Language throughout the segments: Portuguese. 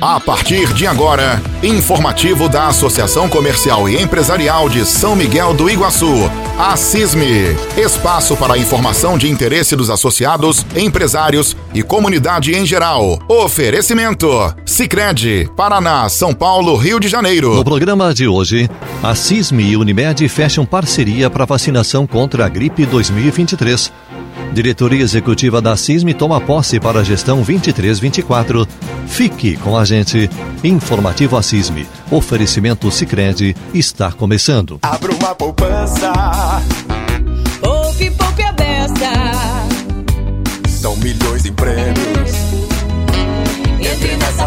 A partir de agora, informativo da Associação Comercial e Empresarial de São Miguel do Iguaçu, a CISME. Espaço para informação de interesse dos associados, empresários e comunidade em geral. Oferecimento: Sicredi, Paraná, São Paulo, Rio de Janeiro. No programa de hoje, a CISME e Unimed fecham parceria para vacinação contra a gripe 2023. Diretoria Executiva da CISME toma posse para a gestão 23-24. Fique com a gente. Informativo a CISME. Oferecimento Sicredi está começando. Abra uma poupança. Poupe, poupe a beça. São milhões em prêmios. Entre nessa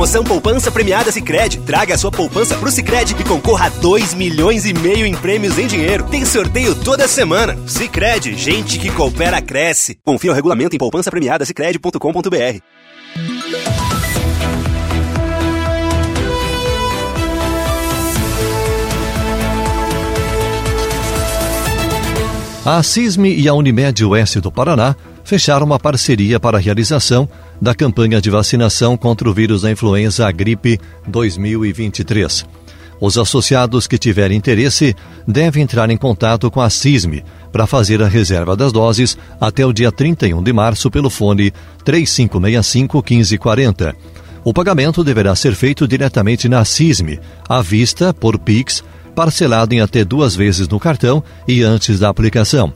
Promoção Poupança Premiada Sicredi. Traga a sua poupança pro Sicredi e concorra a 2 milhões e meio em prêmios em dinheiro. Tem sorteio toda semana. Sicredi, gente que coopera cresce. Confira o regulamento em poupança premiada sicredi.com.br. A CISME e a Unimed Oeste do Paraná fecharam uma parceria para a realização da campanha de vacinação contra o vírus da influenza A gripe 2023. Os associados que tiverem interesse devem entrar em contato com a CISME para fazer a reserva das doses até o dia 31 de março pelo fone 3565 1540. O pagamento deverá ser feito diretamente na CISME, à vista, por PIX, parcelado em até duas vezes no cartão e antes da aplicação.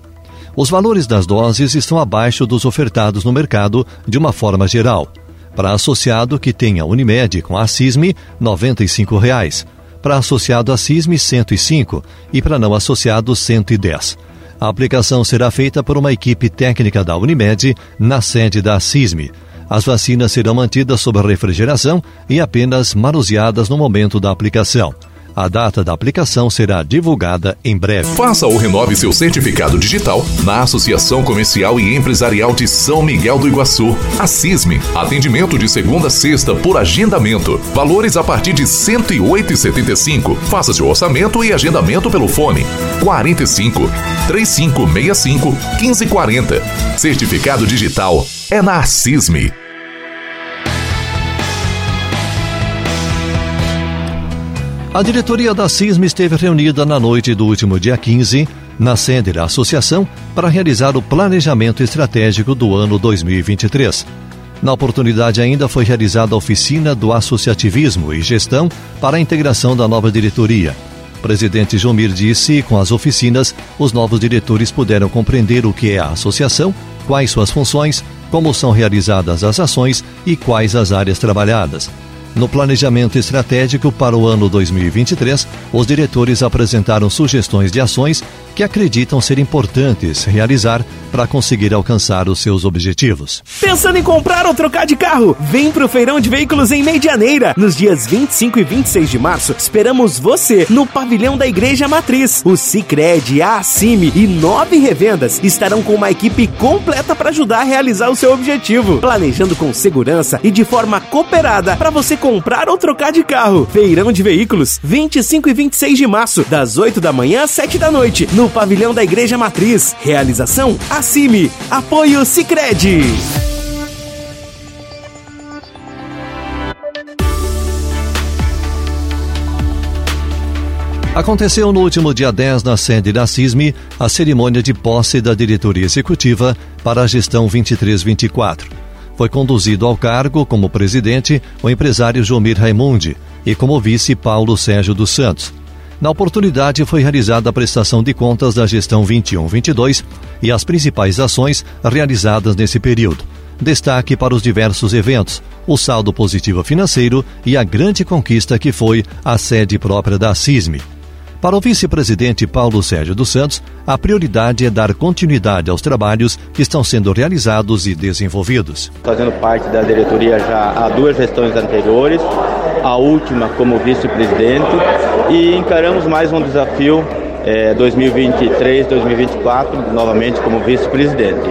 Os valores das doses estão abaixo dos ofertados no mercado de uma forma geral. Para associado que tenha Unimed com a CISME, 95 reais. Para associado a CISME, R$ 105 e para não associado, R$ 110. A aplicação será feita por uma equipe técnica da Unimed na sede da CISME. As vacinas serão mantidas sob refrigeração e apenas manuseadas no momento da aplicação. A data da aplicação será divulgada em breve. Faça ou renove seu certificado digital na Associação Comercial e Empresarial de São Miguel do Iguaçu. A CISME. Atendimento de segunda a sexta por agendamento. Valores a partir de R$ 108,75. Faça seu orçamento e agendamento pelo fone 45 3565 1540. Certificado digital é na CISME. A diretoria da CISM esteve reunida na noite do último dia 15, na sede da associação, para realizar o planejamento estratégico do ano 2023. Na oportunidade, ainda foi realizada a oficina do associativismo e gestão para a integração da nova diretoria. O presidente Jomir disse: com as oficinas, os novos diretores puderam compreender o que é a associação, quais suas funções, como são realizadas as ações e quais as áreas trabalhadas. No planejamento estratégico para o ano 2023, os diretores apresentaram sugestões de ações que acreditam ser importantes realizar para conseguir alcançar os seus objetivos. Pensando em comprar ou trocar de carro? Vem pro Feirão de Veículos em Medianeira. Nos dias 25 e 26 de março, esperamos você no pavilhão da Igreja Matriz. O Cicred, a Acime e nove revendas estarão com uma equipe completa para ajudar a realizar o seu objetivo, planejando com segurança e de forma cooperada para você comprar ou trocar de carro. Feirão de Veículos, 25 e 26 de março, das 8 da manhã às 7 da noite, no pavilhão da Igreja Matriz. Realização Acime. Apoio Cicred. Aconteceu no último dia 10, na sede da CISME, a cerimônia de posse da diretoria executiva para a gestão 23-24. Foi conduzido ao cargo, como presidente, o empresário Jomir Raimundi e como vice Paulo Sérgio dos Santos. Na oportunidade, foi realizada a prestação de contas da gestão 21-22 e as principais ações realizadas nesse período. Destaque para os diversos eventos, o saldo positivo financeiro e a grande conquista que foi a sede própria da CISME. Para o vice-presidente Paulo Sérgio dos Santos, a prioridade é dar continuidade aos trabalhos que estão sendo realizados e desenvolvidos. Fazendo parte da diretoria já há duas gestões anteriores, a última como vice-presidente, e encaramos mais um desafio é, 2023-2024, novamente como vice-presidente.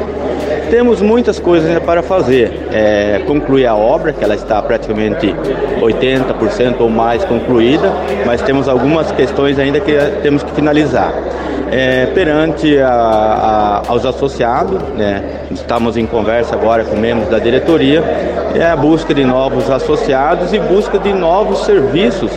Temos muitas coisas ainda para fazer. É, concluir a obra, que ela está praticamente 80% ou mais concluída, mas temos algumas questões ainda que temos que finalizar. É, perante a, a, aos associados, né, estamos em conversa agora com membros da diretoria, é a busca de novos associados e busca de novos serviços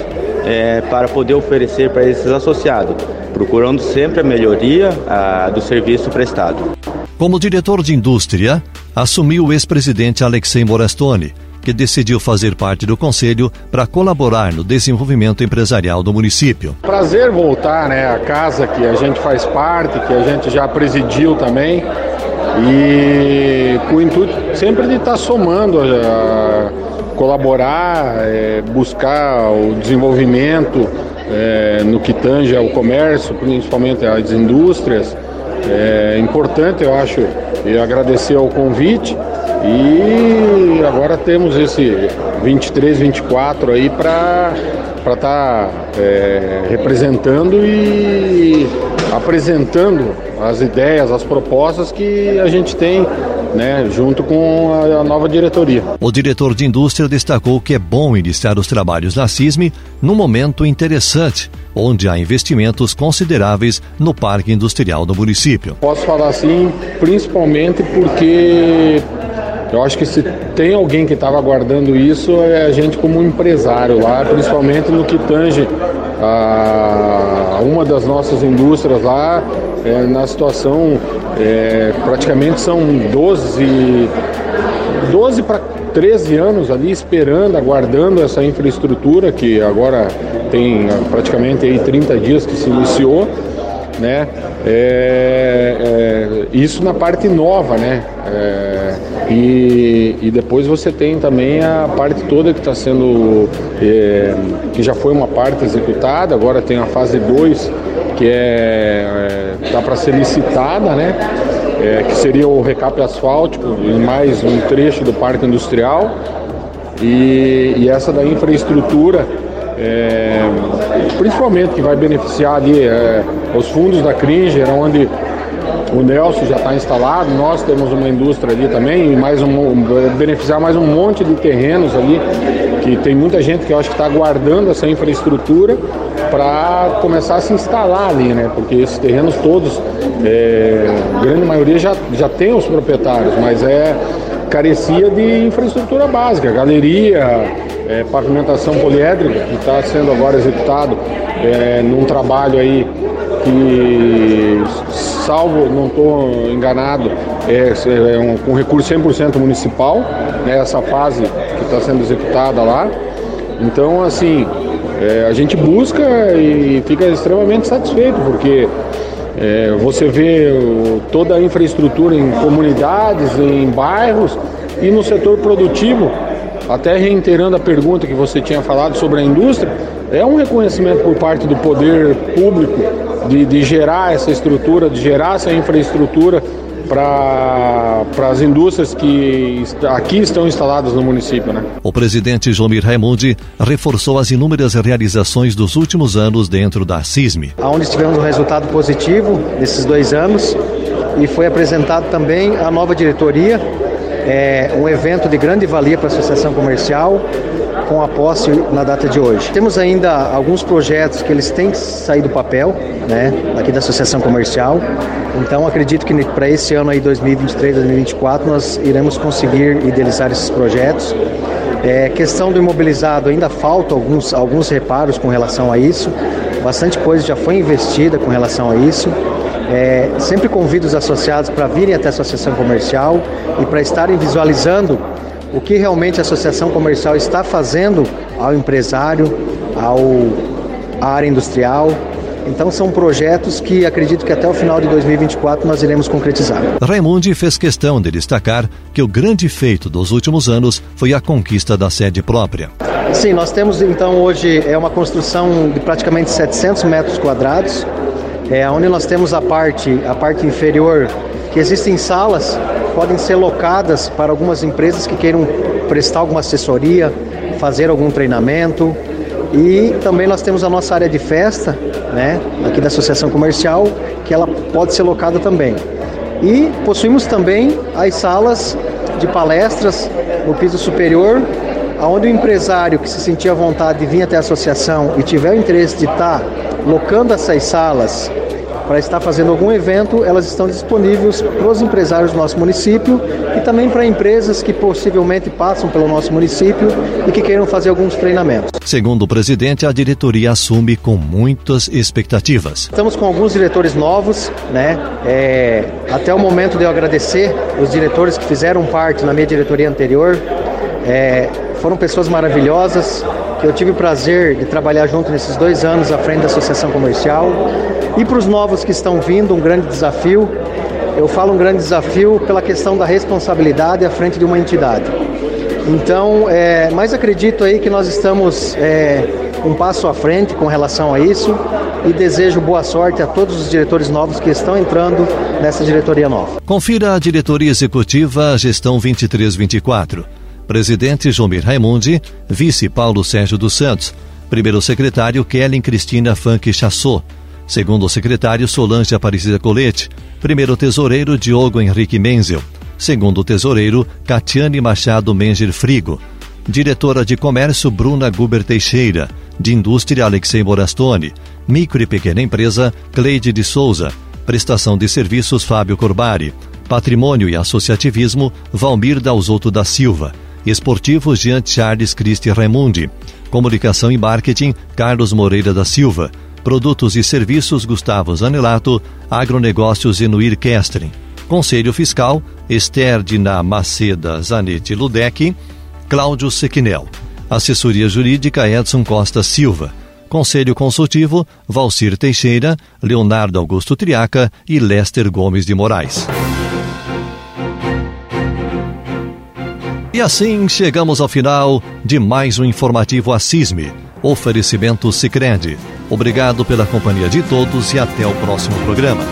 é, para poder oferecer para esses associados, procurando sempre a melhoria a, do serviço prestado. Como diretor de indústria, assumiu o ex-presidente Alexei Morastone, que decidiu fazer parte do conselho para colaborar no desenvolvimento empresarial do município. Prazer voltar, né, à casa que a gente faz parte, que a gente já presidiu também, e com o intuito sempre de estar tá somando, a, colaborar, é, buscar o desenvolvimento é, no que tange ao comércio, principalmente às indústrias. É importante, eu acho, e agradecer ao convite. E agora temos esse 23, 24 aí para estar tá, é, representando e apresentando as ideias, as propostas que a gente tem né, junto com a, a, nova diretoria. O diretor de indústria destacou que é bom iniciar os trabalhos na CISME num momento interessante, onde há investimentos consideráveis no parque industrial do município. Posso falar assim, principalmente porque eu acho que se tem alguém que estava aguardando isso é a gente como empresário lá, principalmente no que tange a uma das nossas indústrias lá, é, na situação é, praticamente são 12, 12 para 13 anos ali esperando, aguardando essa infraestrutura que agora tem praticamente aí 30 dias que se iniciou né? É, é, isso na parte nova, né? É, e, e depois você tem também a parte toda que está sendo, é, que já foi uma parte executada, agora tem a fase 2 que é, é, para ser licitada, né? É, que seria o recap asfáltico e mais um trecho do parque industrial. E, e essa da infraestrutura é, principalmente que vai beneficiar ali é, os fundos da Cringer, onde o Nelson já está instalado, nós temos uma indústria ali também, e mais um, beneficiar mais um monte de terrenos ali, que tem muita gente que eu acho que está aguardando essa infraestrutura para começar a se instalar ali, né? Porque esses terrenos todos, é, grande maioria já, já tem os proprietários, mas é carecia de infraestrutura básica, galeria, é, pavimentação poliédrica, que está sendo agora executado é, num trabalho aí que, salvo, não estou enganado, é, é um, com recurso 100% municipal, né, essa fase que está sendo executada lá. Então, assim, é, a gente busca e fica extremamente satisfeito, porque é, você vê toda a infraestrutura em comunidades, em bairros e no setor produtivo, até reiterando a pergunta que você tinha falado sobre a indústria, é um reconhecimento por parte do poder público de, de gerar essa estrutura, de gerar essa infraestrutura para as indústrias que aqui estão instaladas no município. Né? O presidente Jomir Raimundi reforçou as inúmeras realizações dos últimos anos dentro da CISME. Onde tivemos um resultado positivo nesses dois anos e foi apresentado também a nova diretoria, é, um evento de grande valia para a Associação Comercial, com a posse na data de hoje. Temos ainda alguns projetos que eles têm que sair do papel, né, aqui da Associação Comercial. Então acredito que para esse ano aí 2023, 2024 nós iremos conseguir idealizar esses projetos. É, questão do imobilizado ainda falta alguns alguns reparos com relação a isso. Bastante coisa já foi investida com relação a isso. É, sempre convido os associados para virem até a associação comercial e para estarem visualizando o que realmente a associação comercial está fazendo ao empresário, ao, à área industrial. Então são projetos que acredito que até o final de 2024 nós iremos concretizar. Raimundi fez questão de destacar que o grande feito dos últimos anos foi a conquista da sede própria. Sim, nós temos então hoje é uma construção de praticamente 700 metros quadrados, é onde nós temos a parte a parte inferior que existem salas podem ser locadas para algumas empresas que queiram prestar alguma assessoria, fazer algum treinamento. E também nós temos a nossa área de festa, né, aqui da Associação Comercial, que ela pode ser locada também. E possuímos também as salas de palestras no piso superior, onde o empresário que se sentia à vontade de vir até a associação e tiver o interesse de estar locando essas salas para estar fazendo algum evento, elas estão disponíveis para os empresários do nosso município e também para empresas que possivelmente passam pelo nosso município e que queiram fazer alguns treinamentos. Segundo o presidente, a diretoria assume com muitas expectativas. Estamos com alguns diretores novos, né? É, até o momento de eu agradecer os diretores que fizeram parte na minha diretoria anterior. É, foram pessoas maravilhosas eu tive o prazer de trabalhar junto nesses dois anos à frente da Associação Comercial. E para os novos que estão vindo, um grande desafio. Eu falo um grande desafio pela questão da responsabilidade à frente de uma entidade. Então, é, mas acredito aí que nós estamos é, um passo à frente com relação a isso e desejo boa sorte a todos os diretores novos que estão entrando nessa diretoria nova. Confira a diretoria executiva Gestão 2324. Presidente Jomir Raimundi, vice Paulo Sérgio dos Santos, primeiro secretário Kellen Cristina Funk Chassot, segundo secretário Solange Aparecida Colete, primeiro tesoureiro Diogo Henrique Menzel, segundo tesoureiro Catiane Machado Menger Frigo, diretora de comércio Bruna Guber Teixeira, de indústria Alexei Morastone, micro e pequena empresa Cleide de Souza, prestação de serviços Fábio Corbari, patrimônio e associativismo Valmir Dalzotto da Silva, Esportivos Jean Charles Christi Raimundi. Comunicação e Marketing Carlos Moreira da Silva. Produtos e Serviços Gustavo Zanelato. Agronegócios Enuir Kestrin. Conselho Fiscal Esther Dina Maceda Zanetti Ludec. Cláudio Sequinel. Assessoria Jurídica Edson Costa Silva. Conselho Consultivo Valcir Teixeira, Leonardo Augusto Triaca e Lester Gomes de Moraes. E assim chegamos ao final de mais um informativo Assisme. Oferecimento Sicredi. Obrigado pela companhia de todos e até o próximo programa.